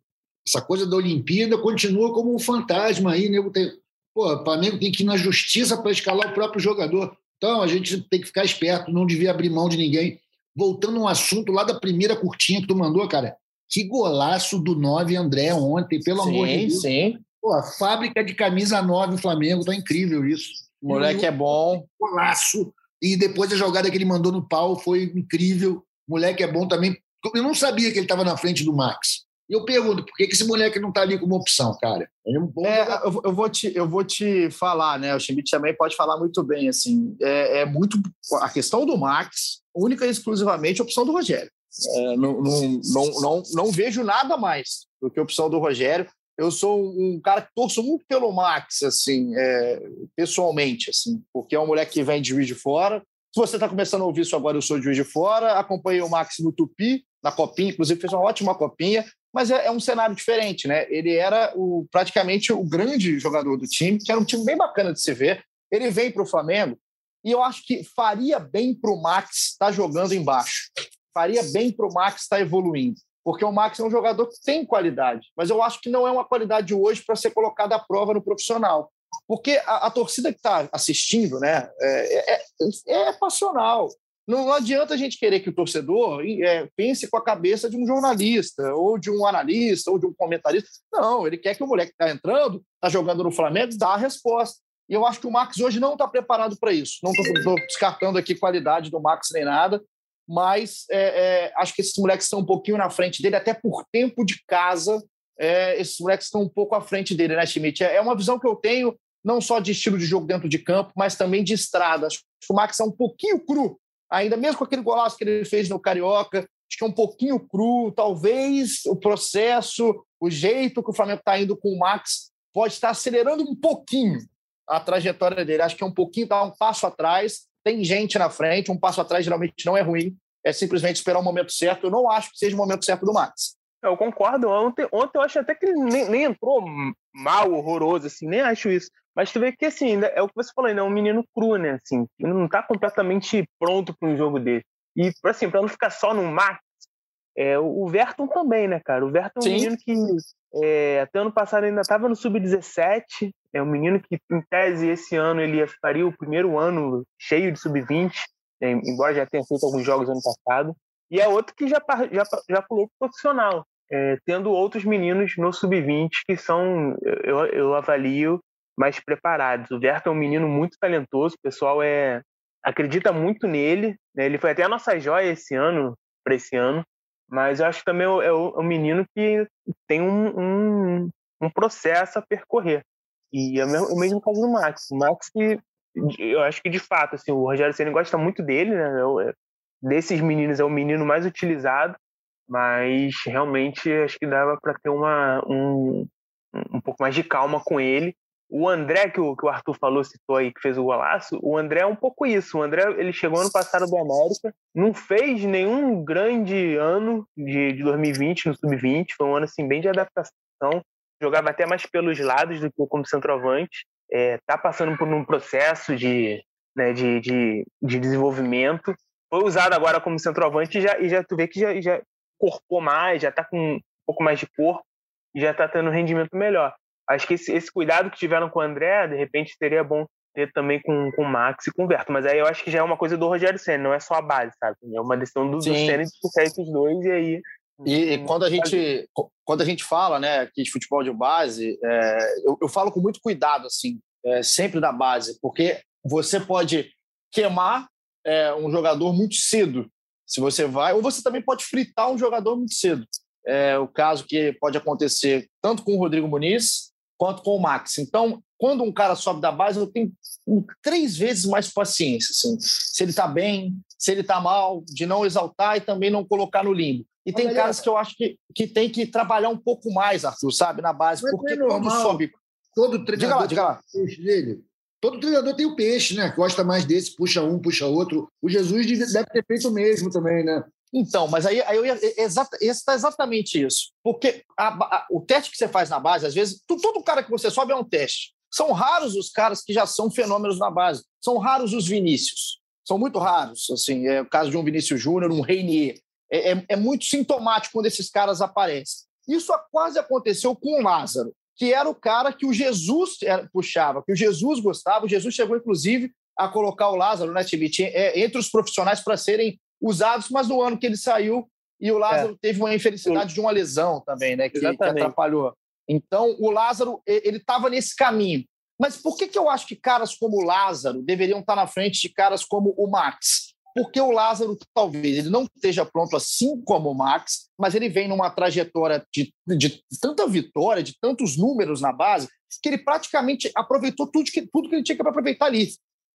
Essa coisa da Olimpíada continua como um fantasma aí, nego tem. Pô, o Flamengo tem que ir na justiça para escalar o próprio jogador. Então a gente tem que ficar esperto, não devia abrir mão de ninguém. Voltando a um assunto lá da primeira curtinha que tu mandou, cara. Que golaço do 9 André ontem, pelo sim, amor de Deus. Sim, Pô, a fábrica de camisa 9 Flamengo, tá incrível isso. O moleque é bom. Golaço. E depois a jogada que ele mandou no pau foi incrível. O moleque é bom também. Eu não sabia que ele estava na frente do Max. E eu pergunto, por que esse moleque não está ali como opção, cara? É um é, eu, eu, vou te, eu vou te falar, né? O Schmidt também pode falar muito bem, assim. É, é muito. A questão do Max, única e exclusivamente a opção do Rogério. É, não, não, não, não, não vejo nada mais do que a opção do Rogério. Eu sou um cara que torço muito pelo Max, assim, é, pessoalmente, assim, porque é um moleque que vem de Juiz de Fora. Se você está começando a ouvir isso agora, eu sou de Juiz de Fora, acompanhei o Max no Tupi, na Copinha, inclusive fez uma ótima Copinha, mas é, é um cenário diferente, né? Ele era o, praticamente o grande jogador do time, que era um time bem bacana de se ver. Ele vem para o Flamengo e eu acho que faria bem para o Max estar tá jogando embaixo. Faria bem para o Max estar tá evoluindo porque o Max é um jogador que tem qualidade, mas eu acho que não é uma qualidade hoje para ser colocada à prova no profissional. Porque a, a torcida que está assistindo né, é, é, é, passional. Não, adianta a gente querer que o torcedor é, pense com a cabeça de um jornalista, ou de um analista, ou de um comentarista. Não, ele quer que o moleque que está entrando, está jogando no Flamengo, dá a resposta. E eu acho que o Max hoje não está preparado para isso. Não estou descartando aqui qualidade do Max nem nada, mas é, é, acho que esses moleques estão um pouquinho na frente dele, até por tempo de casa, é, esses moleques estão um pouco à frente dele, né, Schmidt? É, é uma visão que eu tenho, não só de estilo de jogo dentro de campo, mas também de estrada. Acho que o Max é um pouquinho cru, ainda mesmo com aquele golaço que ele fez no Carioca, acho que é um pouquinho cru. Talvez o processo, o jeito que o Flamengo está indo com o Max pode estar acelerando um pouquinho a trajetória dele. Acho que é um pouquinho, dar um passo atrás tem gente na frente, um passo atrás geralmente não é ruim, é simplesmente esperar o momento certo. Eu não acho que seja o momento certo do Max. Eu concordo. Ontem, ontem eu acho até que ele nem, nem entrou mal, horroroso, assim, nem acho isso. Mas tu vê que, assim, é o que você falou, ainda é um menino cru, né? Assim, ele não tá completamente pronto para um jogo dele. E, assim, para não ficar só no Max, é, o Verton também, né, cara? O Verton é um menino que é, até ano passado ainda estava no sub-17. É um menino que, em tese, esse ano ele faria o primeiro ano cheio de sub-20, é, embora já tenha feito alguns jogos ano passado. E é outro que já, já, já pulou profissional, é, tendo outros meninos no sub-20 que são, eu, eu avalio, mais preparados. O Verto é um menino muito talentoso, o pessoal é, acredita muito nele. Né? Ele foi até a nossa joia esse ano, para esse ano. Mas eu acho que também é um menino que tem um, um, um processo a percorrer. E é o mesmo caso do Max. O Max, eu acho que de fato, assim, o Rogério Senna gosta muito dele, né? É desses meninos é o menino mais utilizado, mas realmente acho que dava para ter uma, um, um pouco mais de calma com ele o André, que o, que o Arthur falou, citou aí, que fez o golaço, o André é um pouco isso. O André, ele chegou ano passado do América, não fez nenhum grande ano de, de 2020 no Sub-20, foi um ano, assim, bem de adaptação, jogava até mais pelos lados do que como centroavante, é, tá passando por um processo de, né, de, de, de desenvolvimento, foi usado agora como centroavante e já, e já tu vê que já, já corpou mais, já tá com um pouco mais de corpo, e já tá tendo um rendimento melhor acho que esse, esse, cuidado que tiveram com o André, de repente, seria bom ter também com, com o Max e com o Verto. Mas aí eu acho que já é uma coisa do Rogério Senna, não é só a base, sabe? É uma decisão do, do Senna de puxar esses dois e aí. E, e, quando a gente quando a gente fala né aqui de futebol de base é, eu, eu, falo com muito cuidado assim é, sempre da base porque você pode queimar é, um jogador muito cedo se você vai ou você também pode fritar um jogador muito cedo é o caso que pode acontecer tanto com o Rodrigo Muniz quanto com o Max. Então, quando um cara sobe da base, eu tenho três vezes mais paciência. Assim, se ele está bem, se ele está mal, de não exaltar e também não colocar no limbo. E tem caras que eu acho que, que tem que trabalhar um pouco mais, Arthur, sabe, na base. Mas porque é quando sobe. Todo treinador diga lá, diga lá. peixe dele. Todo treinador tem o peixe, né? Gosta mais desse, puxa um, puxa outro. O Jesus deve ter feito o mesmo também, né? Então, mas aí, aí eu ia. Exata, está exatamente isso. Porque a, a, o teste que você faz na base, às vezes, tu, todo cara que você sobe é um teste. São raros os caras que já são fenômenos na base. São raros os Vinícius. São muito raros. Assim, é o caso de um Vinícius Júnior, um Reinier. É, é, é, muito sintomático quando esses caras aparecem. Isso quase aconteceu com o Lázaro, que era o cara que o Jesus puxava, que o Jesus gostava. O Jesus chegou, inclusive, a colocar o Lázaro, né, Timite, é, entre os profissionais para serem usados, mas no ano que ele saiu, e o Lázaro é. teve uma infelicidade de uma lesão também, né, que, que atrapalhou. Então, o Lázaro, ele estava nesse caminho. Mas por que, que eu acho que caras como o Lázaro deveriam estar na frente de caras como o Max? Porque o Lázaro, talvez, ele não esteja pronto assim como o Max, mas ele vem numa trajetória de, de tanta vitória, de tantos números na base, que ele praticamente aproveitou tudo que, tudo que ele tinha que aproveitar ali.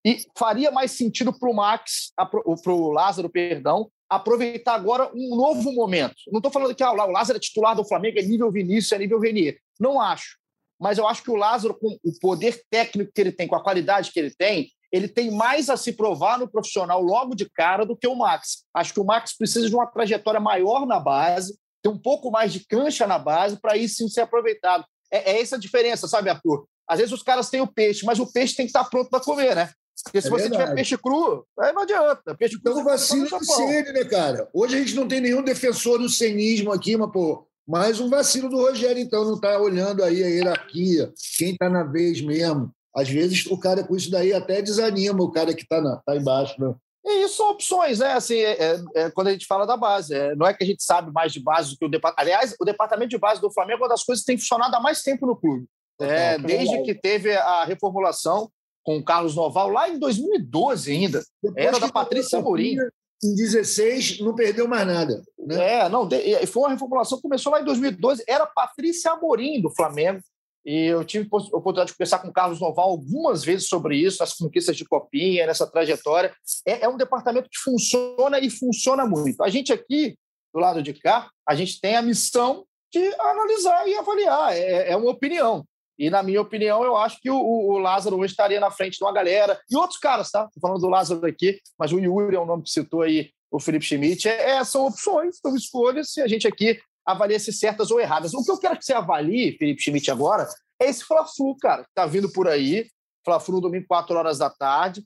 E faria mais sentido para o Max, para o Lázaro, perdão, aproveitar agora um novo momento. Não estou falando que ah, o Lázaro é titular do Flamengo, é nível Vinícius, é nível Renier. Não acho. Mas eu acho que o Lázaro, com o poder técnico que ele tem, com a qualidade que ele tem, ele tem mais a se provar no profissional logo de cara do que o Max. Acho que o Max precisa de uma trajetória maior na base, ter um pouco mais de cancha na base para aí sim ser aproveitado. É, é essa a diferença, sabe, Arthur? Às vezes os caras têm o peixe, mas o peixe tem que estar pronto para comer, né? Porque se é você verdade. tiver peixe cru, aí não adianta. Peixe cru. Então, vacina do Ceni, né, cara? Hoje a gente não tem nenhum defensor do cenismo aqui, mas, pô, mais um vacilo do Rogério, então, não está olhando aí a hierarquia, quem está na vez mesmo. Às vezes o cara com isso daí até desanima o cara que está tá embaixo, né? E isso são opções, né? Assim, é, é, é, quando a gente fala da base. É, não é que a gente sabe mais de base do que o departamento. Aliás, o departamento de base do Flamengo é uma das coisas que tem funcionado há mais tempo no clube. É, desde que teve a reformulação com o Carlos Noval, lá em 2012 ainda. Depois era da Patrícia Amorim. Em 16 não perdeu mais nada. Né? É, não, foi uma reformulação que começou lá em 2012. Era Patrícia Amorim do Flamengo. E eu tive a oportunidade de conversar com o Carlos Noval algumas vezes sobre isso, as conquistas de Copinha, nessa trajetória. É, é, um departamento que funciona e funciona muito. A gente aqui, do lado de cá, a gente tem a missão de analisar e avaliar. É, é uma opinião. E, na minha opinião, eu acho que o, o, Lázaro hoje estaria na frente de uma galera. E outros caras, tá? Estou falando do Lázaro aqui, mas o Yuri é o nome que citou aí o Felipe Schmidt. É, é, são opções, são escolhas, e a gente aqui avalia se certas ou erradas. O que eu quero que você avalie, Felipe Schmidt, agora, é esse Fla-Flu, cara, que tá vindo por aí. Fla-Flu no domingo, 4 horas da tarde.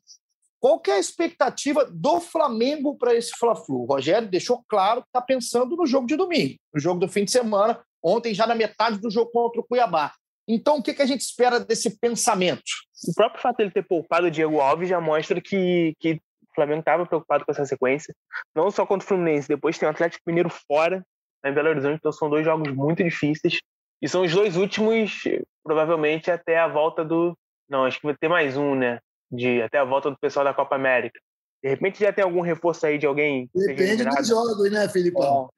Qual que é a expectativa do Flamengo para esse Fla-Flu? O Rogério deixou claro que está pensando no jogo de domingo, no jogo do fim de semana, ontem já na metade do jogo contra o Cuiabá. Então, o que, a gente espera desse pensamento? O próprio fato dele ter poupado o Diego Alves já mostra que, que o Flamengo estava preocupado com essa sequência. Não só contra o Fluminense, depois tem o Atlético Mineiro fora, em Belo Horizonte, então são dois jogos muito difíceis. E são os dois últimos, provavelmente, até a volta do. Não, acho que vai ter mais um, né? De, até a volta do pessoal da Copa América. De repente já tem algum reforço aí de alguém. Depende dos jogos, né, Filipão?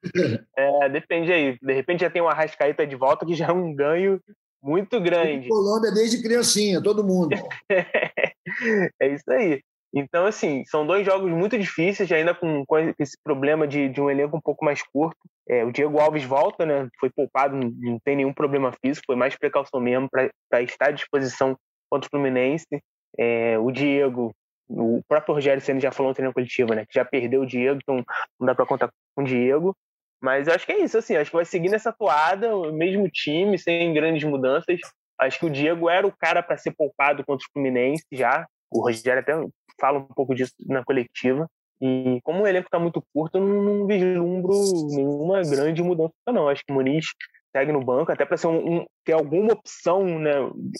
É, é, depende aí. De repente já tem uma Arrascaeta de volta, que já é um ganho muito grande. Colômbia desde criancinha, todo mundo. <laughs> é isso aí. Então, assim, são dois jogos muito difíceis, ainda com, com esse problema de, de, um elenco um pouco mais curto. É, o Diego Alves volta, né? Foi poupado, não tem nenhum problema físico, foi mais precaução mesmo para estar à disposição contra o Fluminense. É, o Diego, o próprio Rogério Senna já falou no treino coletivo, né? Que já perdeu o Diego, então não dá para contar com o Diego. Mas acho que é isso, assim, acho que vai seguir nessa toada, o mesmo time, sem grandes mudanças. Acho que o Diego era o cara para ser poupado contra o Fluminense já. O Rogério até fala um pouco disso na coletiva. E como o elenco está muito curto, eu não, não vislumbro nenhuma grande mudança, não. Acho que o Muniz segue no banco, até para um, um, ter alguma opção né,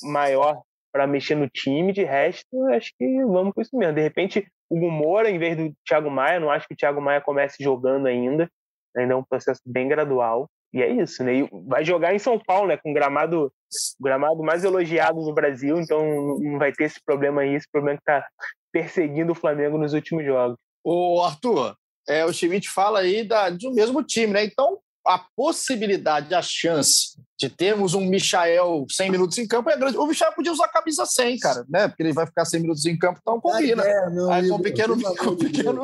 maior para mexer no time. De resto, acho que vamos com isso mesmo. De repente, o Gumora, em vez do Thiago Maia, não acho que o Thiago Maia comece jogando ainda ainda é um processo bem gradual. E é isso, né? E vai jogar em São Paulo, né? Com gramado, gramado mais elogiado no Brasil, então não vai ter esse problema aí, esse problema que está perseguindo o Flamengo nos últimos jogos. Ô, Arthur, é, o Schmidt fala aí da, do mesmo time, né? Então, a possibilidade, a chance de termos um Michael 100 minutos em campo é grande. O Michael podia usar a camisa 100, cara, né? Porque ele vai ficar 100 minutos em campo, então combina. Ideia, não, Aí com o pequeno, com pequeno.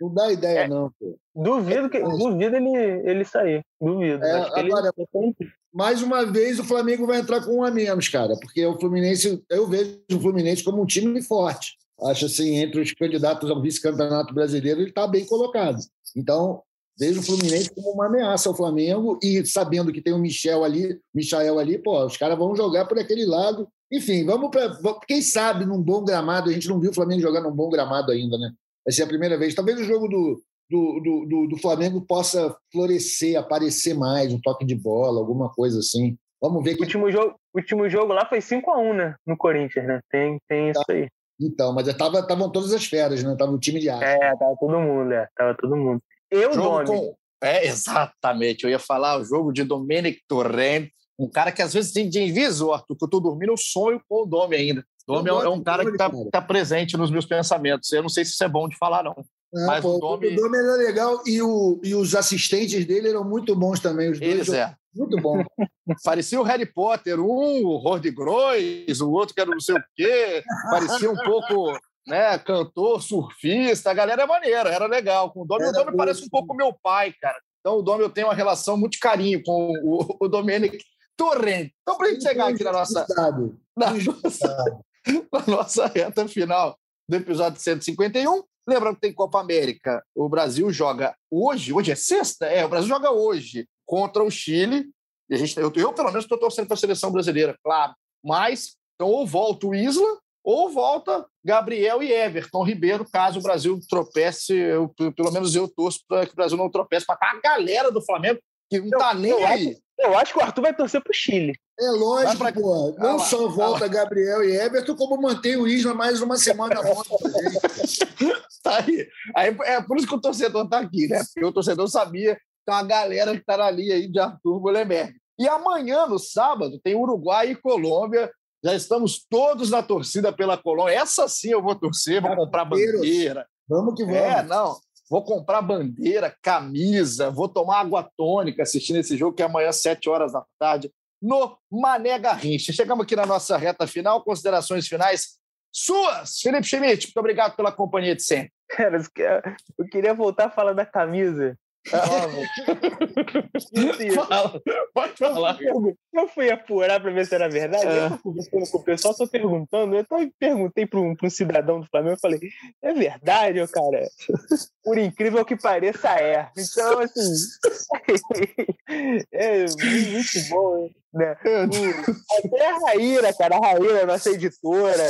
Não dá ideia, é, não, pô. Duvido, que, duvido ele, ele sair. Duvido. É, agora, ele... mais uma vez, o Flamengo vai entrar com um a menos, cara, porque o Fluminense, eu vejo o Fluminense como um time forte. Acho assim, entre os candidatos ao vice-campeonato brasileiro, ele está bem colocado. Então, vejo o Fluminense como uma ameaça ao Flamengo e sabendo que tem o Michel ali, Michael ali, pô, os caras vão jogar por aquele lado. Enfim, vamos para. Quem sabe num bom gramado, a gente não viu o Flamengo jogar num bom gramado ainda, né? Vai ser a primeira vez. Talvez o jogo do, do, do, do, do Flamengo possa florescer, aparecer mais, um toque de bola, alguma coisa assim. Vamos ver. Que... O último jogo, último jogo lá foi 5x1, né? No Corinthians, né? Tem, tem tá. isso aí. Então, mas estavam todas as feras, né? Tava o time de arte. É, tava todo mundo, é. Tava todo mundo. Eu, jogo com... É, <laughs> exatamente. Eu ia falar o jogo de Domenic Torrent, um cara que às vezes tem de Arthur, que eu tô dormindo, eu sonho com o Domi ainda. Domi é um cara que está tá presente nos meus pensamentos. Eu não sei se isso é bom de falar, não. É, mas pô, o Domi... o Domi era legal e, o, e os assistentes dele eram muito bons também. Os Eles dois, é. Muito bom. <laughs> Parecia o Harry Potter, um, o Horde Grois, o outro que era não sei o quê. Parecia um pouco né, cantor, surfista. A galera é maneira, era legal. Com o Domi, o Domi parece um pouco meu pai, cara. Então, o Domi, eu tenho uma relação muito carinho com o, o Domenic Torrent. Então, para a gente chegar aqui na nossa, na nossa, <laughs> na nossa reta final do episódio 151, lembrando que tem Copa América. O Brasil joga hoje, hoje é sexta? É, o Brasil joga hoje contra o Chile. E a gente, eu, eu pelo menos, estou torcendo para a seleção brasileira, claro. Mas, então, ou volta o Isla, ou volta Gabriel e Everton Ribeiro, caso o Brasil tropece. Eu, pelo menos eu torço para que o Brasil não tropece, para a galera do Flamengo, que não está nem eu aí. Acho, eu acho que o Arthur vai torcer para o Chile. É lógico, pra... pô. Não ah, só volta ah, Gabriel e Everton, como mantém o Isla mais uma semana volta <laughs> tá aí. aí. É por isso que o torcedor está aqui, né? Porque o torcedor sabia tem uma galera que está ali aí de Arthur Mullenberg. E amanhã, no sábado, tem Uruguai e Colômbia. Já estamos todos na torcida pela Colômbia. Essa sim eu vou torcer, vou comprar bandeira. Vamos que vamos. É, não. Vou comprar bandeira, camisa, vou tomar água tônica assistindo esse jogo, que é amanhã, às 7 horas da tarde, no Mané Garrincha. Chegamos aqui na nossa reta final, considerações finais suas, Felipe Schmidt. Muito obrigado pela companhia de sempre. Cara, eu queria voltar a falar da camisa. Fala, pode falar. Eu fui apurar para ver se era verdade. É. Eu conversando com o pessoal, só perguntando. Eu perguntei para um, um, cidadão do Flamengo, eu falei, é verdade, cara? Por incrível que pareça, é. Então, assim, <laughs> é muito bom, né? Até a Raíra, cara, a Raíra, nossa editora,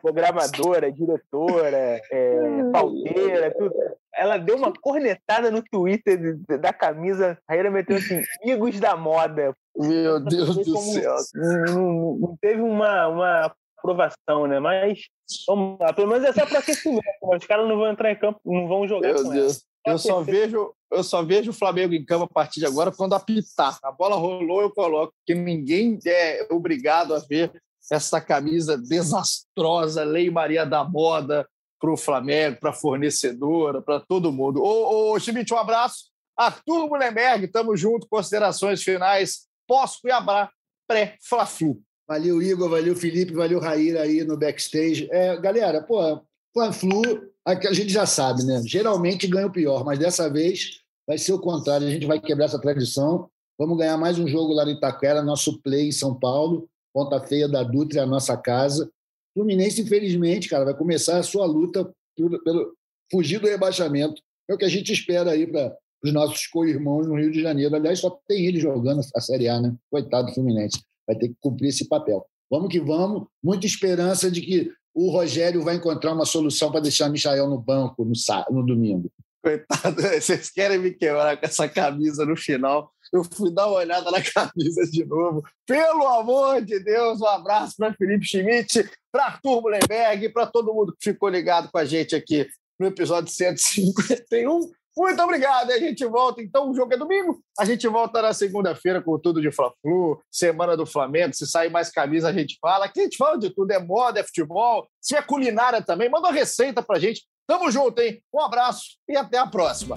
programadora, diretora, é, pauteira, tudo ela deu uma cornetada no Twitter da camisa. A Raíra meteu assim: <laughs> amigos da moda. Meu Deus do céu. Não, não, teve uma, uma aprovação, né? Mas vamos lá. Pelo menos é só para aquecimento. Os caras não vão entrar em campo, não vão jogar. Meu Deus. Eu só, vejo, eu só vejo o Flamengo em campo a partir de agora quando apitar. A bola rolou, eu coloco, porque ninguém é obrigado a ver essa camisa desastrosa, Lei Maria da Moda, para o Flamengo, para a fornecedora, para todo mundo. Ô, ô Schmidt, um abraço. Arthur Mullenberg, estamos juntos. Considerações finais pós-Cuiabá, pré-Fla-Flu. Valeu, Igor, valeu, Felipe, valeu, Raíra aí no backstage. É, galera, pô, Fla-Flu, a gente já sabe, né? Geralmente ganha o pior, mas dessa vez vai ser o contrário. A gente vai quebrar essa tradição. Vamos ganhar mais um jogo lá no Itaquera, nosso play em São Paulo. Ponta Feia da Dutra, a nossa casa. Fluminense, infelizmente, cara, vai começar a sua luta pelo, pelo fugir do rebaixamento. É o que a gente espera aí para os nossos co-irmãos no Rio de Janeiro. Aliás, só tem ele jogando a Série A, né? Coitado do Fluminense. Vai ter que cumprir esse papel. Vamos que vamos. Muita esperança de que o Rogério vai encontrar uma solução para deixar Michael no banco no, no domingo. Coitado, <laughs> vocês querem me quebrar com essa camisa no final. Eu fui dar uma olhada na <laughs> camisa de novo. Pelo amor de Deus, um abraço para Felipe Schmidt, para Arthur Mullenberg, para todo mundo que ficou ligado com a gente aqui no episódio 151. Muito obrigado. A gente volta, então, o jogo é domingo. A gente volta na segunda-feira com tudo de Fla-Flu, Semana do Flamengo. Se sair mais camisa, a gente fala. Aqui a gente fala de tudo, é moda, é futebol, se é culinária também. Manda uma receita pra gente. Tamo junto, hein? Um abraço e até a próxima.